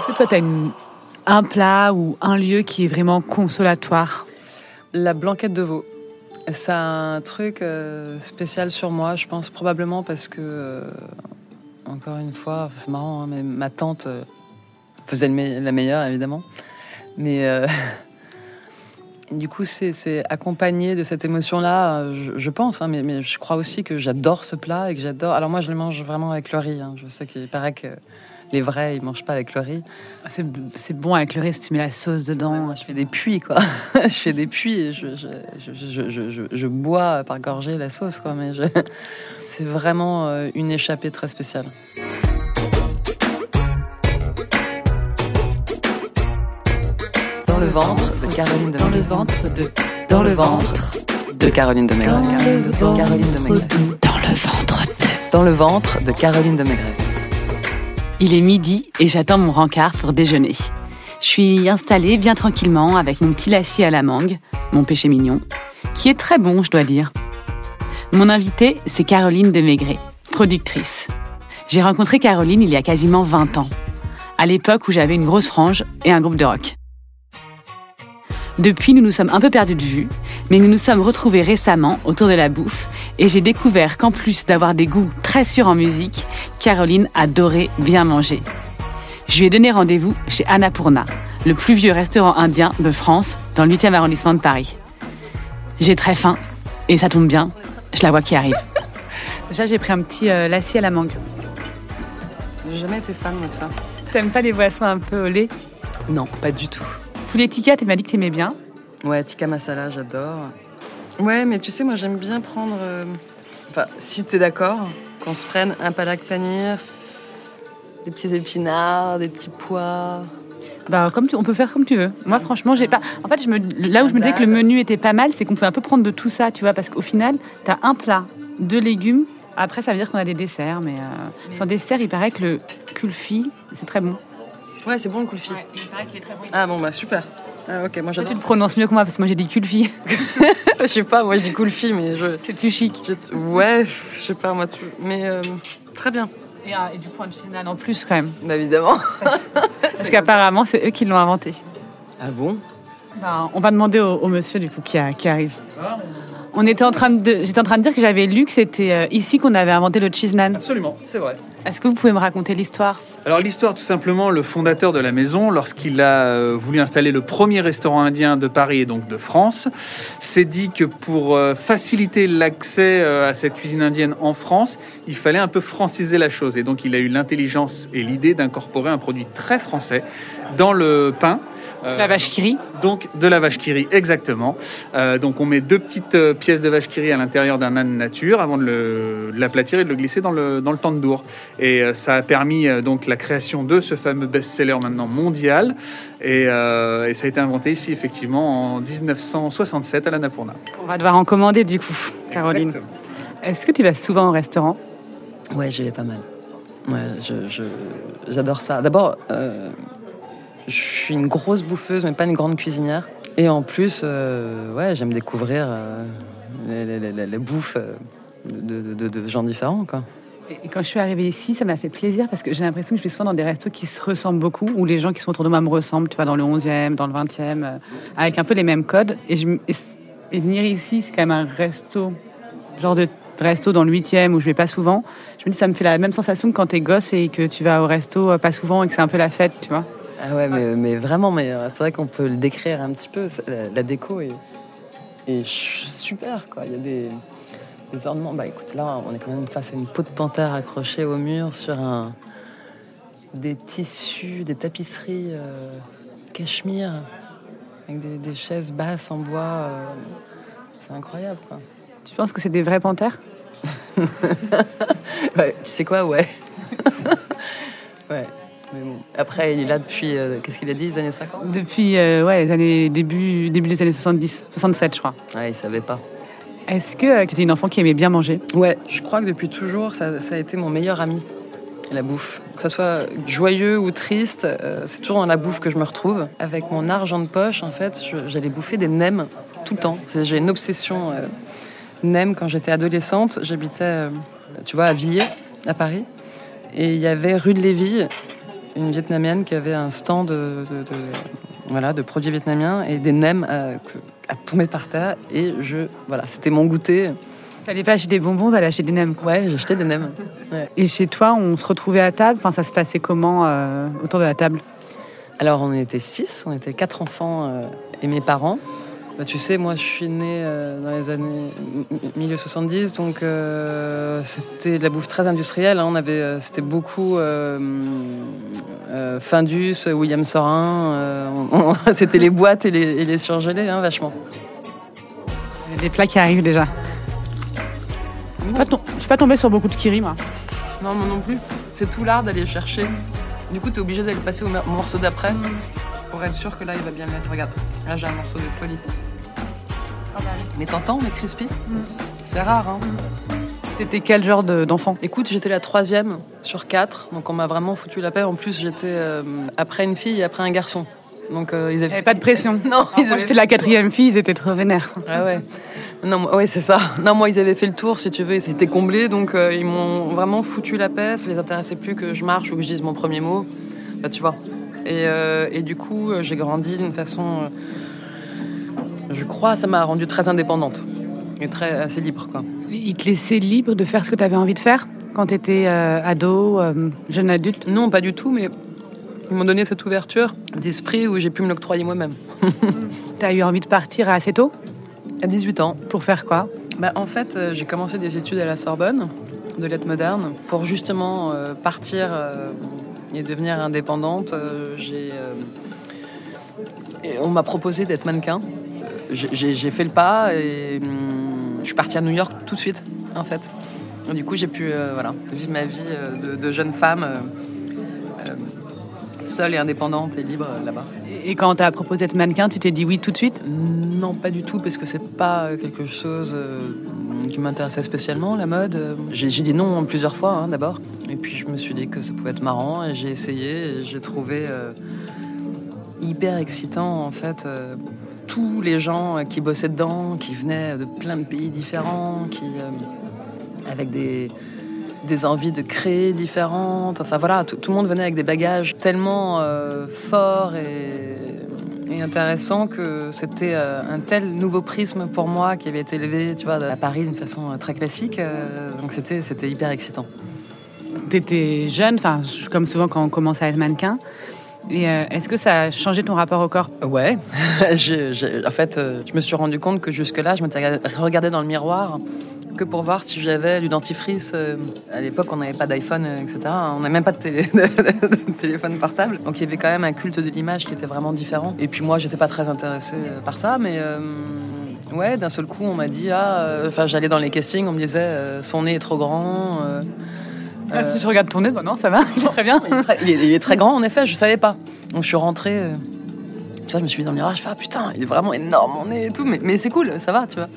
Est-ce que toi, tu as un plat ou un lieu qui est vraiment consolatoire? La blanquette de veau. A un truc euh, spécial sur moi, je pense probablement parce que, euh, encore une fois, c'est marrant, hein, mais ma tante euh, faisait la meilleure, évidemment. Mais du coup, c'est c'est accompagné de cette émotion-là, je, pense, hein, mais, mais je crois aussi que j'adore ce plat et que j'adore. Alors, moi, je le mange vraiment avec le riz. hein. Je sais qu'il paraît que les vrais, ils mangent pas avec le riz. C'est c'est bon avec le riz si tu mets la sauce dedans. Moi, je fais des puits, quoi. je fais des puits et je, je, je, je, je- je- je bois par gorgée la sauce, quoi. Mais je- c'est vraiment euh, une échappée très spéciale. Dans le ventre de Caroline de Dans le Maigret. ventre de. Dans le ventre de Caroline de Maigret. Caroline de Maigret. Dans le ventre de. Dans le ventre de Caroline de Maigret. Il est midi et j'attends mon rencard pour déjeuner. Je suis installée bien tranquillement avec mon petit lacis à la mangue, mon péché mignon, qui est très bon, je dois dire. Mon invitée, c'est Caroline de Maigret, productrice. J'ai rencontré Caroline il y a quasiment 20 ans, à l'époque où j'avais une grosse frange et un groupe de rock. Depuis, nous nous sommes un peu perdus de vue, mais nous nous sommes retrouvés récemment autour de la bouffe et j'ai découvert qu'en plus d'avoir des goûts très sûrs en musique, Caroline adorait bien manger. Je lui ai donné rendez-vous chez Annapurna, le plus vieux restaurant indien de France, dans le 8e arrondissement de Paris. J'ai très faim et ça tombe bien, je la vois qui arrive. Déjà, j'ai pris un petit euh, lacis à la mangue. J'ai jamais été fan de ça. T'aimes pas les boissons un peu au lait? Non, pas du tout. Poulet tikka, tu m'as dit que t'aimais bien. Ouais, tikka masala, j'adore. Ouais, mais tu sais, moi j'aime bien prendre. euh, Enfin, si t'es d'accord, qu'on se prenne un palak panir, des petits épinards, des petits pois. Bah, comme tu, on peut faire comme tu veux. Moi, franchement, j'ai pas. En fait, je me, là où je me disais que le menu était pas mal, c'est qu'on peut un peu prendre de tout ça, tu vois, parce qu'au final, t'as un plat, deux légumes. Après, ça veut dire qu'on a des desserts, mais euh, sans dessert, il paraît que le kulfi, c'est très bon. Ouais, c'est bon le kulfi. il paraît qu'il est très bon. Ah bon, bah super. Ah, ok, moi j'adore. tu le ça. prononces mieux que moi, parce que moi, j'ai dit kulfi. Je sais pas, moi je dis kulfi, mais je. c'est plus chic. je- Ouais, je sais pas, moi. tu- Mais euh, très bien. Et, euh, et du point de cinnamon en plus, quand même. Bah évidemment. Parce qu'apparemment, c'est eux qui l'ont inventé. Ah bon? Bah, on va demander au, au monsieur, du coup, qui, a- qui arrive. On était en train de, j'étais en train de dire que j'avais lu que c'était euh, ici qu'on avait inventé le cheese naan. Absolument, c'est vrai. Est-ce que vous pouvez me raconter l'histoire? Alors l'histoire, tout simplement, le fondateur de la maison, lorsqu'il a euh, voulu installer le premier restaurant indien de Paris et donc de France, s'est dit que pour euh, faciliter l'accès à cette cuisine indienne en France, il fallait un peu franciser la chose. Et donc il a eu l'intelligence et l'idée d'incorporer un produit très français dans le pain. Euh, La vache qui rit Donc de la vache qui rit, exactement. Euh, donc on met deux petites euh, pièces de vache qui rit à l'intérieur d'un âne nature avant de le- de l'aplatir et de le glisser dans le, dans le tandoor. Et euh, ça a permis euh, donc la création de ce fameux best-seller maintenant mondial. Et, euh, et ça a été inventé ici effectivement en 1967 à l'Annapurna. On va devoir en commander du coup, Caroline. Exactement. Est-ce que tu vas souvent au restaurant? Ouais, j'y vais pas mal. Ouais, je, je- j'adore ça. D'abord, euh, je suis une grosse bouffeuse, mais pas une grande cuisinière. Et en plus, euh, ouais, j'aime découvrir euh, les, bouffes euh, de, gens différents, quand je suis arrivée ici, ça m'a fait plaisir parce que j'ai l'impression que je vais souvent dans des restos qui se ressemblent beaucoup, où les gens qui sont autour de moi me ressemblent, tu vois, dans le 11e, dans le 20e, euh, avec un peu les mêmes codes. Et, et, venir ici, c'est quand même un resto, genre de resto dans le 8e où je vais pas souvent. Je me dis, ça me fait la même sensation que quand t'es gosse et que tu vas au resto pas souvent et que c'est un peu la fête, tu vois. Ah ouais, mais, mais vraiment, mais euh, c'est vrai qu'on peut le décrire un petit peu. La, la déco est, super, quoi. Il y a des, des ornements. Bah écoute, là, on est quand même face à une peau de panthère accrochée au mur sur un, des tissus, des tapisseries euh, cachemire, avec des, des chaises basses en bois. euh, c'est incroyable, quoi. Tu penses que c'est des vrais panthères? Ouais, tu sais quoi, ouais. ouais. Mais bon. Après, il est là depuis, euh, qu'est-ce qu'il a dit, les années 50 Depuis euh, ouais, les années, début, début des années 70, 67, je crois. Ouais, il savait pas. Est-ce que tu étais une enfant qui aimait bien manger? Ouais, je crois que depuis toujours, ça, ça a été mon meilleur ami, la bouffe. Que ce soit joyeux ou triste, euh, c'est toujours dans la bouffe que je me retrouve. Avec mon argent de poche, en fait, j'allais bouffer des nems tout le temps. J'ai une obsession euh, nem quand j'étais adolescente. J'habitais, euh, tu vois, à Villiers, à Paris. Et il y avait rue de Lévis, une vietnamienne qui avait un stand de, de- de- voilà, de produits vietnamiens et des nems euh, à tomber par terre. Et je, voilà, c'était mon goûter. T'allais pas acheter des bonbons, t'allais acheter des nems. quoi. Ouais, j'achetais des nems. Et chez toi, on se retrouvait à table? Enfin, ça se passait comment euh, autour de la table? Alors, on était six, on était quatre enfants euh, et mes parents. Bah, tu sais, moi, je suis née euh, dans les années milieu 70, donc euh, c'était de la bouffe très industrielle. hein. On avait, euh, c'était beaucoup euh, Findus, William Sorin. c'était les boîtes et les, et les surgelés, hein, vachement. Il y a Des plats qui arrivent déjà. Je suis pas tombée sur beaucoup de kiri, moi. Non, moi non plus. C'est tout l'art d'aller chercher. Du coup, tu es obligé d'aller passer au morceau d'après pour être sûr que là, il va bien le mettre. Regarde, là, j'ai un morceau de folie. Mais t'entends, mais crispy C'est rare, hein T'étais quel genre de- d'enfant Écoute, j'étais la troisième sur quatre, donc on m'a vraiment foutu la paix. En plus, j'étais euh, après une fille et après un garçon. Donc, euh, ils avaient pas de pression. Non, avaient j'étais la quatrième fille, ils étaient trop vénères. Ah ouais. Non, ouais, c'est ça. Non, moi, ils avaient fait le tour, si tu veux, et c'était comblé, donc euh, ils m'ont vraiment foutu la paix. Ça les intéressait plus que je marche ou que je dise mon premier mot. Bah, tu vois. Et, et du coup, j'ai grandi d'une façon. Euh, je crois, ça m'a rendue très indépendante et très assez libre, quoi. Ils te laissaient libre de faire ce que tu avais envie de faire quand tu étais ado, euh, jeune adulte? Non, pas du tout, mais ils m'ont donné cette ouverture d'esprit où j'ai pu me l'octroyer moi-même. Tu as eu envie de partir assez tôt? À 18 ans, Pour faire quoi? Bah, en fait, euh, j'ai commencé des études à la Sorbonne de lettres modernes pour justement euh, partir euh, et devenir indépendante. euh, j'ai, euh, on m'a proposé d'être mannequin. J'ai fait le pas et hum, je suis partie à New York tout de suite, en fait. Et du coup, j'ai pu euh, voilà, vivre ma vie euh, de, de jeune femme, euh, seule et indépendante et libre là-bas. Et quand on t'a proposé d'être mannequin, tu t'es dit oui tout de suite? Non, pas du tout, parce que c'est pas quelque chose qui m'intéressait spécialement, la mode. J'ai dit non plusieurs fois, hein, d'abord. Et puis je me suis dit que ça pouvait être marrant, et j'ai essayé, et j'ai trouvé euh, hyper excitant, en fait, tous les gens euh, qui bossaient dedans, qui venaient de plein de pays différents, qui, euh, avec des, des envies de créer différentes. Enfin voilà, tout, tout le monde venait avec des bagages tellement euh, forts et, intéressants que c'était un tel nouveau prisme pour moi qui avait été élevé, tu vois, à Paris d'une façon très classique. donc c'était hyper excitant. Tu étais jeune, comme souvent quand on commence à être mannequin. Euh, est-ce que ça a changé ton rapport au corps? Ouais, en fait, euh, je me suis rendu compte que jusque-là, je m'étais regardé dans le miroir que pour voir si j'avais du dentifrice. euh, À l'époque, on n'avait pas d'iPhone, etc. On n'avait même pas de, télé- de téléphone portable. Donc il y avait quand même un culte de l'image qui était vraiment différent. Et puis moi, j'étais pas très intéressée par ça, mais ouais, d'un seul coup, on m'a dit ah, enfin, j'allais dans les castings, on me disait son nez est trop grand. Ah, Si je regarde ton nez, bah non, ça va, il est très bien. il est, très, grand, en effet, je savais pas. Donc je suis rentrée, euh, tu vois, je me suis mis dans le miroir, je fais ah putain, il est vraiment énorme mon nez et tout, mais, c'est cool, ça va, tu vois.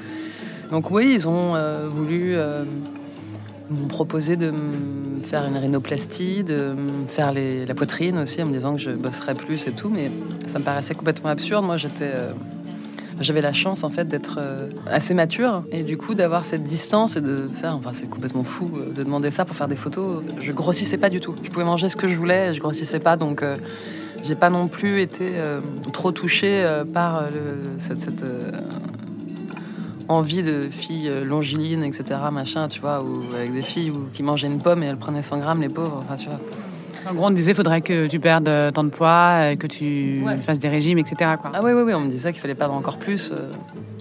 Donc oui, ils ont euh, voulu euh, me proposer de me faire une rhinoplastie, de me faire la poitrine aussi, en me disant que je bosserais plus et tout, mais ça me paraissait complètement absurde. Moi, j'étais. J'avais la chance en fait d'être euh, assez mature et du coup d'avoir cette distance et de faire, enfin c'est complètement fou euh, de demander ça pour faire des photos. Je grossissais pas du tout. Je pouvais manger ce que je voulais, je grossissais pas donc euh, j'ai pas non plus été euh, trop touchée par cette, envie de filles longilines, etc. Machin, tu vois, ou avec des filles où- qui mangeaient une pomme et elles prenaient 100 grammes, les pauvres. Enfin, tu vois. En gros, on disait faudrait que tu perdes euh, tant de poids, euh, que tu Ouais. fasses des régimes, etc. Quoi. Ah oui, oui, oui, on me disait qu'il fallait perdre encore plus. euh.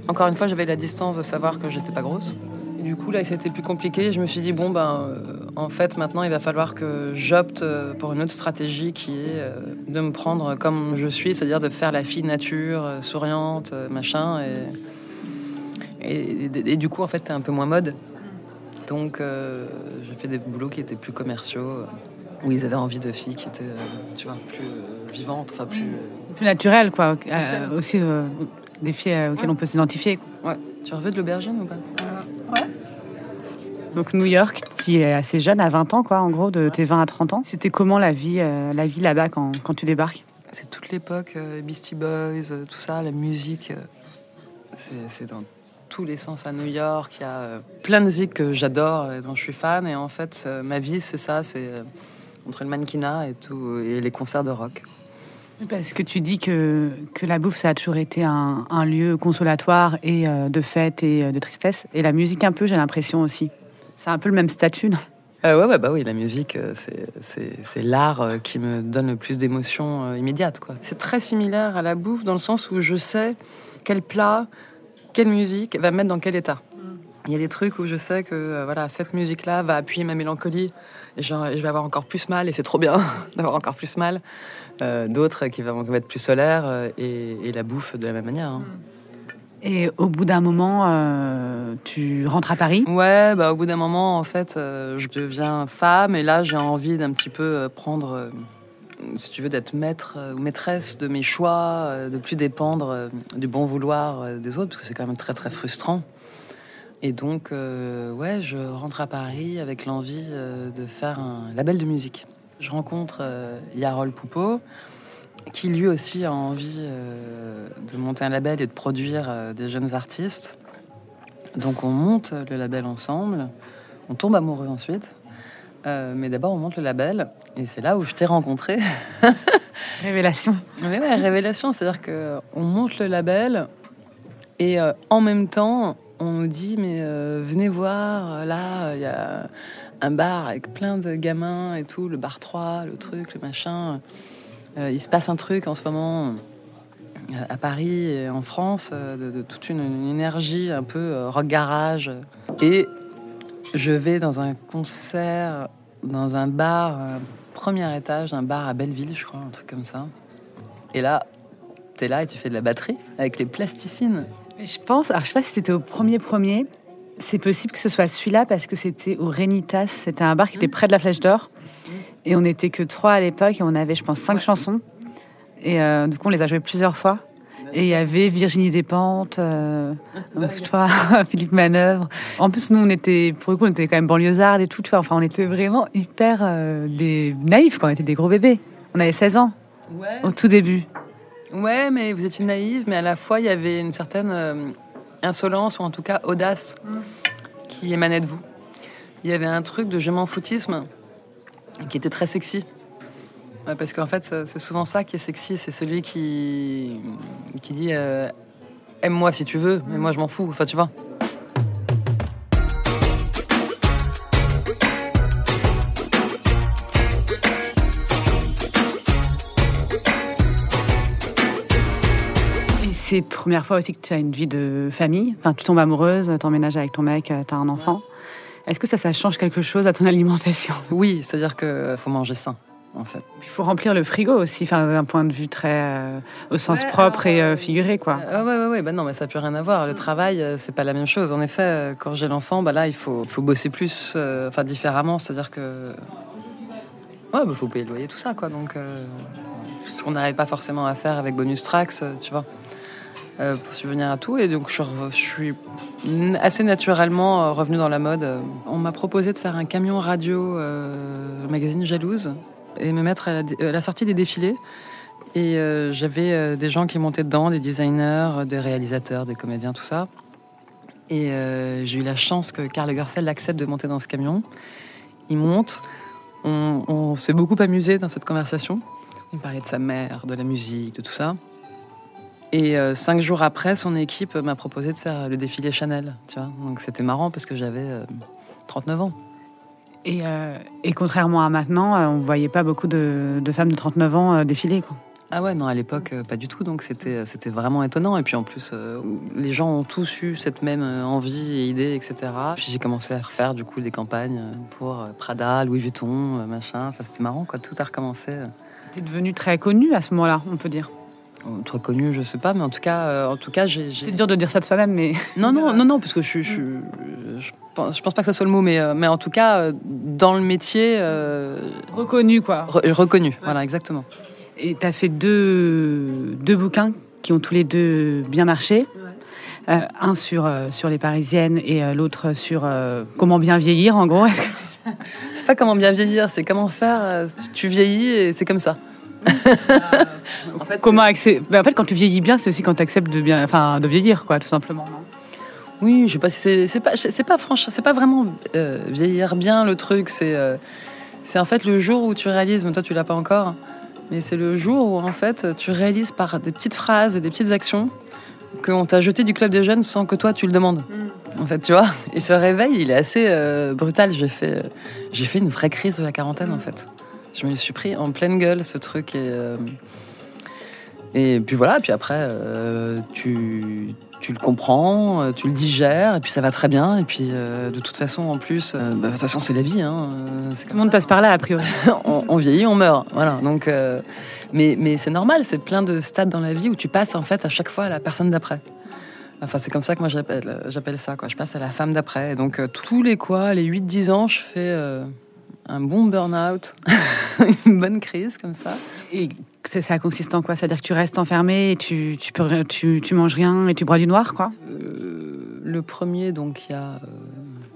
Encore une fois, j'avais la distance de savoir que j'étais pas grosse. Et du coup, là, c'était plus compliqué. Je me suis dit, bon, ben, en fait, maintenant, il va falloir que j'opte pour une autre stratégie qui est de me prendre comme je suis, c'est-à-dire de faire la fille nature, souriante, machin. Et, et, et- et du coup, en fait, t'es un peu moins mode. Donc euh, j'ai fait des boulots qui étaient plus commerciaux, où ils avaient envie de filles qui étaient, euh, tu vois, plus euh, vivantes, enfin plus. Plus naturel, quoi. Euh, aussi euh, des filles euh, auxquelles on peut s'identifier. Ouais. Tu reveux de l'aubergine ou pas? Donc New York, qui est assez jeune, à 20 ans, quoi, en gros, de tes 20 à 30 ans. C'était comment la vie, euh, la vie là-bas quand, quand tu débarques? C'est toute l'époque, euh, Beastie Boys, euh, tout ça, la musique. euh, c'est- dans tous les sens à New York. Il y a euh, plein de musiques que j'adore et dont je suis fan. Et en fait, euh, ma vie, c'est ça c'est euh, entre le mannequinat et, tout, et les concerts de rock. Parce que tu dis que, que la bouffe, ça a toujours été un, un lieu consolatoire et euh, de fête et euh, de tristesse. Et la musique, un peu, j'ai l'impression aussi. C'est un peu le même statut, non? Euh, ouais, ouais, bah oui, la musique, euh, c'est- l'art qui me donne le plus d'émotions euh, immédiates. quoi. C'est très similaire à la bouffe dans le sens où je sais quel plat, quelle musique va me mettre dans quel état. Il y a des trucs où je sais que euh, voilà, cette musique-là va appuyer ma mélancolie et genre, je vais avoir encore plus mal et c'est trop bien d'avoir encore plus mal. Euh, D'autres qui vont être plus solaires euh, et, et la bouffe de la même manière. hein. Et au bout d'un moment, euh, tu rentres à Paris? Ouais, bah, au bout d'un moment, en fait, je deviens femme et là, j'ai envie d'un petit peu prendre, si tu veux, d'être maître ou maîtresse de mes choix, de plus dépendre du bon vouloir des autres, parce que c'est quand même très, très frustrant. Et donc, euh, ouais, je rentre à Paris avec l'envie euh, de faire un label de musique. Je rencontre euh, Yarol Poupeau, qui lui aussi a envie de monter un label et de produire des jeunes artistes. Donc on monte le label ensemble, on tombe amoureux ensuite. Mais d'abord on monte le label et c'est là où je t'ai rencontré. Révélation. Mais ouais, révélation, c'est-à-dire que on monte le label et en même temps on nous dit mais euh, venez voir là il y a un bar avec plein de gamins et tout, le bar 3, le truc, le machin. Euh, il se passe un truc en ce moment euh, à Paris et en France de, toute une, énergie un peu rock garage. Et je vais dans un concert dans un bar premier étage d'un bar à Belleville je crois un truc comme ça. Et là t'es là et tu fais de la batterie avec les plasticines Je pense, alors je sais pas si c'était au premier premier. C'est possible que ce soit celui-là parce que c'était au Renitas. C'était un bar qui était près de la Flèche d'Or. Et on n'était que trois à l'époque et on avait, je pense, cinq chansons. Et euh, du coup, on les a jouées plusieurs fois. Et il y avait Virginie Despentes, euh, toi, Philippe Manœuvre. En plus, nous, on était, pour le coup, on était quand même banlieusards et tout. tu vois. Enfin, on était vraiment hyper euh, des naïfs quand on était des gros bébés. On avait 16 ans ouais au tout début. Ouais, mais vous étiez naïve, mais à la fois il y avait une certaine euh, insolence ou en tout cas audace qui émanait de vous. Il y avait un truc de je m'en foutisme qui était très sexy. Parce qu'en fait, c'est souvent ça qui est sexy, c'est celui qui, qui dit euh, aime-moi si tu veux, mais moi je m'en fous. Enfin, tu vois. Et c'est la première fois aussi que tu as une vie de famille. Enfin, tu tombes amoureuse, t'emménages avec ton mec, tu as un enfant. Est-ce que ça, ça change quelque chose à ton alimentation? Oui, c'est-à-dire qu'il faut manger sain, en fait. Il faut remplir le frigo aussi, enfin, d'un point de vue très euh, au sens Ouais, propre alors, et euh, euh, figuré, quoi. Ah ouais, ouais, ouais, bah non, mais ça n'a plus rien à voir. Le travail, euh, c'est pas la même chose. En effet, euh, quand j'ai l'enfant, bah là, il faut, faut bosser plus, euh, enfin différemment. C'est-à-dire que. Ouais, bah faut payer le loyer, tout ça, quoi. Donc, euh, ce qu'on n'arrive pas forcément à faire avec Bonus Tracks, euh, tu vois, euh, pour subvenir à tout. Et donc, je, suis assez naturellement euh, revenue dans la mode. On m'a proposé de faire un camion radio, euh, magazine Jalouse, et me mettre à la, sortie des défilés. Et j'avais des gens qui montaient dedans, des designers, des réalisateurs, des comédiens, tout ça. Et j'ai eu la chance que Karl Lagerfeld accepte de monter dans ce camion. Il monte. On, on s'est beaucoup amusé dans cette conversation. Il parlait de sa mère, de la musique, de tout ça. Et euh, cinq jours après, son équipe m'a proposé de faire le défilé Chanel. Tu vois Donc c'était marrant parce que j'avais euh, 39 ans. Et, euh, et contrairement à maintenant, euh, on voyait pas beaucoup de, de femmes de 39 ans euh, défiler, quoi. Ah ouais, non, à l'époque, euh, pas du tout. Donc c'était vraiment étonnant. Et puis en plus, euh, les gens ont tous eu cette même euh, envie et idée, etc. Puis j'ai commencé à refaire du coup des campagnes euh, pour euh, Prada, Louis Vuitton, euh, machin. Enfin, c'était marrant, quoi. Tout a recommencé. euh. T'es devenue très connue à ce moment-là, on peut dire. Très connu, je sais pas, mais en tout cas, euh, en tout cas, j'ai. C'est dur de dire ça de soi-même, mais Non, non, non, non, parce que je, je, je, pense, je pense pas que ce soit le mot, mais, euh, mais en tout cas, euh, dans le métier, euh, reconnu, quoi. re- reconnu. Voilà, exactement. Et tu as fait deux, deux bouquins qui ont tous les deux bien marché. Un sur, sur les Parisiennes et l'autre sur comment bien vieillir, en gros. Est-ce que c'est ça? C'est pas comment bien vieillir, c'est comment faire. Tu vieillis et c'est comme ça. en fait, Comment accé- Ben, en fait, quand tu vieillis bien, c'est aussi quand tu acceptes de, bien... enfin, de vieillir, quoi, tout simplement. Oui, je sais pas si c'est pas c'est pas franche, c'est pas vraiment euh, vieillir bien le truc. C'est euh, c'est en fait le jour où tu réalises, mais toi tu l'as pas encore, mais c'est le jour où en fait tu réalises par des petites phrases et des petites actions qu'on t'a jeté du club des jeunes sans que toi tu le demandes. En fait, tu vois. Et ce réveil, il est assez euh, brutal. J'ai fait j'ai fait une vraie crise de la quarantaine en fait. Je me suis pris en pleine gueule ce truc et euh, et puis voilà. Puis après euh, tu tu le comprends, euh, tu le digères, et puis ça va très bien. Et puis, euh, de toute façon, en plus, bah, de toute façon, c'est la vie. Hein, Tout le monde passe par là, a priori. on, on vieillit, on meurt. Voilà. Donc, mais mais c'est normal. C'est plein de stades dans la vie où tu passes en fait à chaque fois à la personne d'après. Enfin, c'est comme ça que moi j'appelle j'appelle ça. Quoi. Je passe à la femme d'après. Et donc, tous les quoi, les 8-10 ans, je fais un bon burn-out, une bonne crise comme ça. Et c'est- ça consiste en quoi? C'est-à-dire que tu restes enfermé et tu, tu, peux, tu, tu manges rien et tu bois du noir, quoi? Euh, le premier, donc il y a, euh,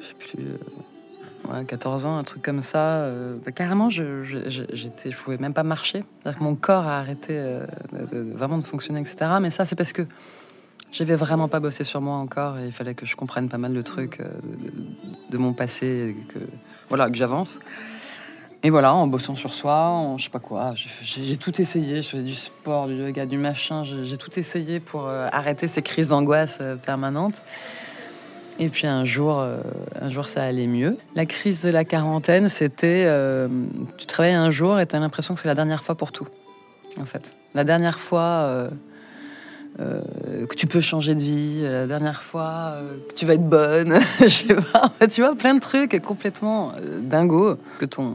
je sais plus, euh, ouais, 14 ans, un truc comme ça. euh, bah, carrément, je, je, je- j'étais, je pouvais même pas marcher. C'est-à-dire que mon corps a arrêté de- de- vraiment de fonctionner, etc. Mais ça, c'est parce que j'avais vraiment pas bossé sur moi encore et il fallait que je comprenne pas mal de trucs euh, de, mon passé, que voilà, que j'avance. Et voilà, en bossant sur soi, en je sais pas quoi, j'ai- tout essayé. Je faisais du sport, du yoga, du machin. J'ai tout essayé pour euh, arrêter ces crises d'angoisse euh, permanentes. Et puis un jour, un jour, ça allait mieux. La crise de la quarantaine, c'était tu travailles un jour et tu as l'impression que c'est la dernière fois pour tout. En fait, la dernière fois euh, que tu peux changer de vie, la dernière fois euh, que tu vas être bonne, je sais pas. Tu vois, plein de trucs complètement euh, dingos que ton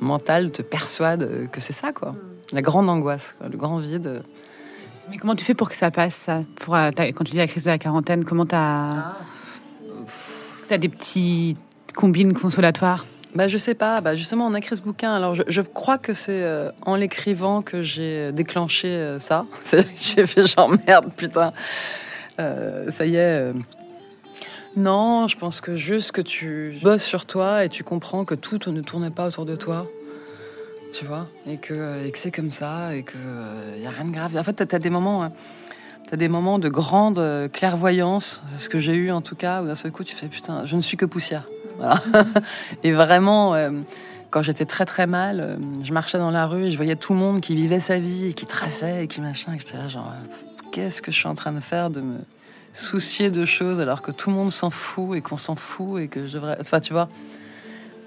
mental te persuade euh, que c'est ça, quoi. La grande angoisse, quoi, le grand vide. Mais comment tu fais pour que ça passe, ça pour, euh, Quand tu dis la crise de la quarantaine, comment t'as... Est-ce que t'as des petits combines consolatoires Bah, je sais pas. Bah, justement, on a écrit ce bouquin. Alors, je, crois que c'est euh, en l'écrivant que j'ai déclenché euh, ça. J'ai fait genre merde, putain. Euh, ça y est. Non, je pense que juste que tu bosses sur toi et tu comprends que tout ne tourne pas autour de toi. Tu vois? Et que, et que c'est comme ça et qu'il n'y a rien de grave. En fait, tu as, des moments. hein, T'as des moments de grande clairvoyance, c'est ce que j'ai eu en tout cas, où d'un seul coup tu fais putain, je ne suis que poussière. Et vraiment, euh, quand j'étais très très mal, euh, je marchais dans la rue et je voyais tout le monde qui vivait sa vie et qui traçait et qui machin. Et j'étais là genre, euh, qu'est-ce que je suis en train de faire de me soucier de choses alors que tout le monde s'en fout et qu'on s'en fout et que je devrais. Enfin, tu vois.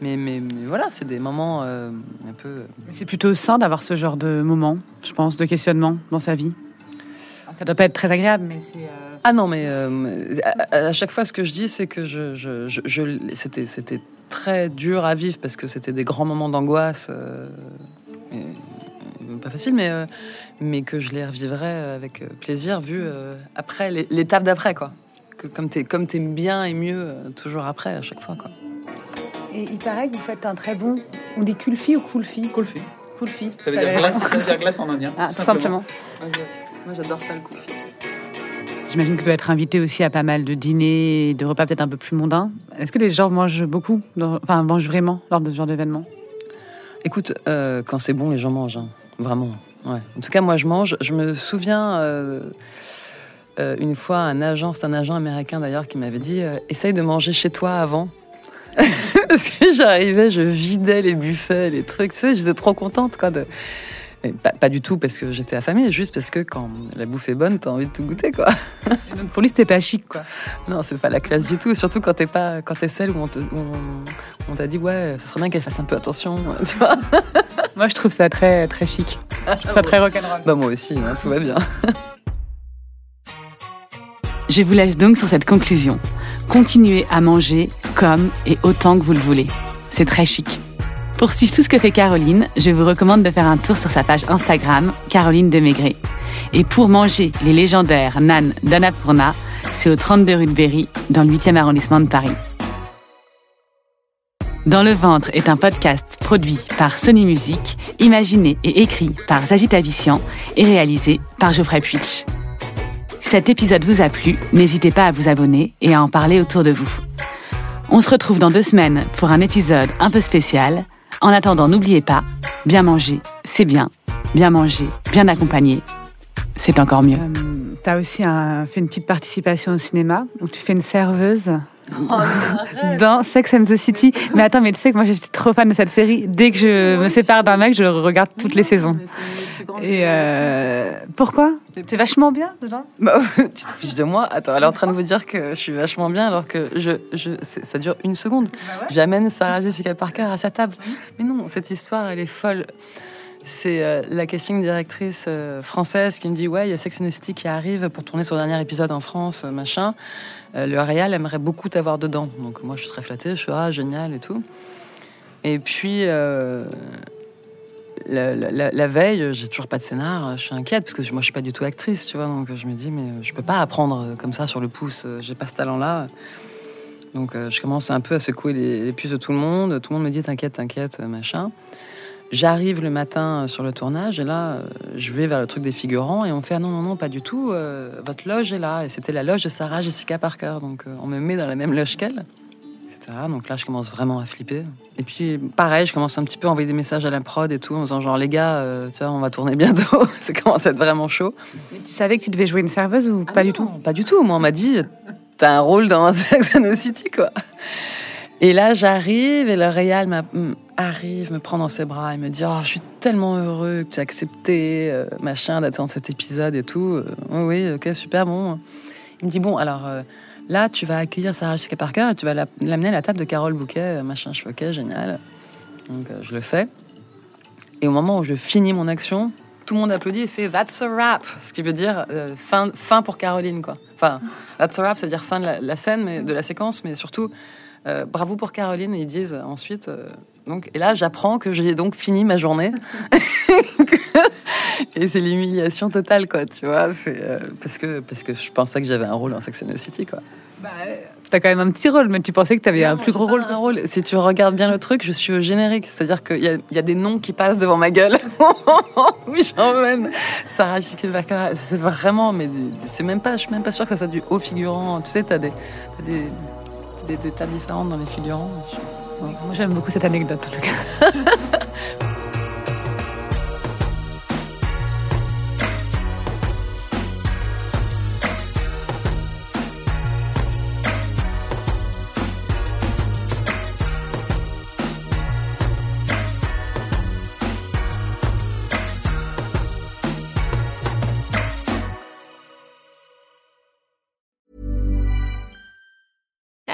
Mais, mais, mais voilà, c'est des moments un peu. C'est plutôt sain d'avoir ce genre de moment, je pense, de questionnement dans sa vie. Ça doit pas être très agréable, mais c'est... euh, Ah non, mais euh, à, à chaque fois, ce que je dis, c'est que je, je, je- je- c'était, c'était très dur à vivre parce que c'était des grands moments d'angoisse. euh, pas facile, mais, euh, mais que je les revivrais avec plaisir, vu euh, après, l'é- l'étape d'après, quoi. Que comme t'es, comme t'aimes bien et mieux, euh, toujours après, à chaque fois, quoi. Et il paraît que vous faites un très bon... On dit kulfi ou kulfi? Kulfi. Kulfi. Ça veut dire glace, ça veut dire glace en indien. Ah, tout simplement. Moi, j'adore ça, le coup. J'imagine que tu dois être invité aussi à pas mal de dîners et de repas peut-être un peu plus mondains. Est-ce que les gens mangent beaucoup dans- Enfin, mangent vraiment lors de ce genre d'événement? Écoute, euh, quand c'est bon, les gens mangent, hein. vraiment. Ouais. En tout cas, moi, je mange. Je me souviens euh, euh, une fois un agent, c'est un agent américain d'ailleurs, qui m'avait dit euh, essaye de manger chez toi avant. Parce que j'arrivais, je vidais les buffets, les trucs. Tu sais, j'étais trop contente, quoi. De... Pas, pas du tout parce que j'étais affamée, juste parce que quand la bouffe est bonne, t'as envie de tout goûter, quoi. Et donc pour lui, c'était pas chic, quoi. Non, c'est pas la classe du tout. Surtout quand t'es pas, quand t'es celle où on te- où on, on t'a dit ouais, ce serait bien qu'elle fasse un peu attention, tu vois. Moi, je trouve ça très, très chic. Je trouve ça très rock'n'roll. Bah moi aussi, hein, tout va bien. Je vous laisse donc sur cette conclusion. Continuez à manger comme et autant que vous le voulez. C'est très chic. Pour suivre tout ce que fait Caroline, je vous recommande de faire un tour sur sa page Instagram, Caroline Demaigré. Et pour manger les légendaires nan d'Annapurna, c'est au 32 rue de Berry, dans le 8e arrondissement de Paris. Dans le ventre est un podcast produit par Sony Music, imaginé et écrit par Zazie Tavissian et réalisé par Geoffrey Puitch. Cet épisode vous a plu, n'hésitez pas à vous abonner et à en parler autour de vous. On se retrouve dans deux semaines pour un épisode un peu spécial. En attendant, n'oubliez pas, bien manger, c'est bien. Bien manger, bien accompagné, c'est encore mieux. Euh, tu as aussi un- fait une petite participation au cinéma où tu fais une serveuse dans Sex and the City. Mais attends, mais tu sais que moi je suis trop fan de cette série. Dès que je me sépare d'un mec, je regarde toutes les saisons. Et euh, pourquoi T'es vachement bien dedans? Bah, tu te fiches de moi Attends, elle est en train de vous dire que je suis vachement bien alors que je, je, c'est- ça dure une seconde. J'amène Sarah Jessica Parker à sa table. Mais non, cette histoire, elle est folle. C'est euh, la casting directrice euh, française qui me dit Ouais, il y a Sex and the City qui arrive pour tourner son dernier épisode en France, euh, machin. Le Réal aimerait beaucoup t'avoir dedans. Donc moi, je suis très flattée, je suis Ah, génial et tout. Et puis. la, veille, j'ai toujours pas de scénar, je suis inquiète parce que moi je suis pas du tout actrice, tu vois, donc je me dis mais je peux pas apprendre comme ça sur le pouce, j'ai pas ce talent-là. Donc je commence un peu à secouer les, les puces de tout le monde, tout le monde me dit t'inquiète, t'inquiète, machin. J'arrive le matin euh, sur le tournage et là euh, je vais vers le truc des figurants et on fait ah non non non pas du tout, euh, votre loge est là et c'était la loge de Sarah Jessica Parker, donc euh, on me met dans la même loge qu'elle. Donc là, je commence vraiment à flipper. Et puis, pareil, je commence un petit peu à envoyer des messages à la prod et tout, en disant genre, les gars, euh, tu vois, on va tourner bientôt. ça commence à être vraiment chaud. Tu savais que tu devais jouer une serveuse ou pas du tout Pas du tout. Moi, on m'a dit, t'as un rôle dans Sex and the City, quoi. Et là, j'arrive et le Réal arrive, me prend dans ses bras et me dit, oh, je suis tellement heureux que tu as accepté, euh, d'être dans cet épisode et tout. Euh, oui, ok, super, bon. Il me dit, bon, alors euh, là, tu vas accueillir Sarah Jessica Parker et tu vas la- l'amener à la table de Carole Bouquet, machin. Je fais, ok, génial. Donc, je le fais. Et au moment où je finis mon action, tout le monde applaudit et fait That's a wrap Ce qui veut dire fin, fin pour Caroline, quoi. Enfin, That's a wrap, ça veut dire fin de la, la scène, mais, de la séquence, mais surtout euh, bravo pour Caroline. Et ils disent ensuite. euh, donc, et là, j'apprends que j'ai donc fini ma journée. et c'est l'humiliation totale, quoi, tu vois. Euh, parce, que, parce que je pensais que j'avais un rôle en Sex and the City, quoi. T'as quand même un petit rôle, mais tu pensais que t'avais un plus gros rôle. un rôle. Si tu regardes bien le truc, je suis au générique. C'est-à-dire qu'il y, a- il y a des noms qui passent devant ma gueule. oui, j'emmène. Sarah Parker, c'est vraiment, mais c'est même pas, je suis même pas sûre que ça soit du haut figurant. Tu sais, t'as des, t'as des, des, tables différentes dans les figurants. Moi, j'aime beaucoup cette anecdote, en tout cas.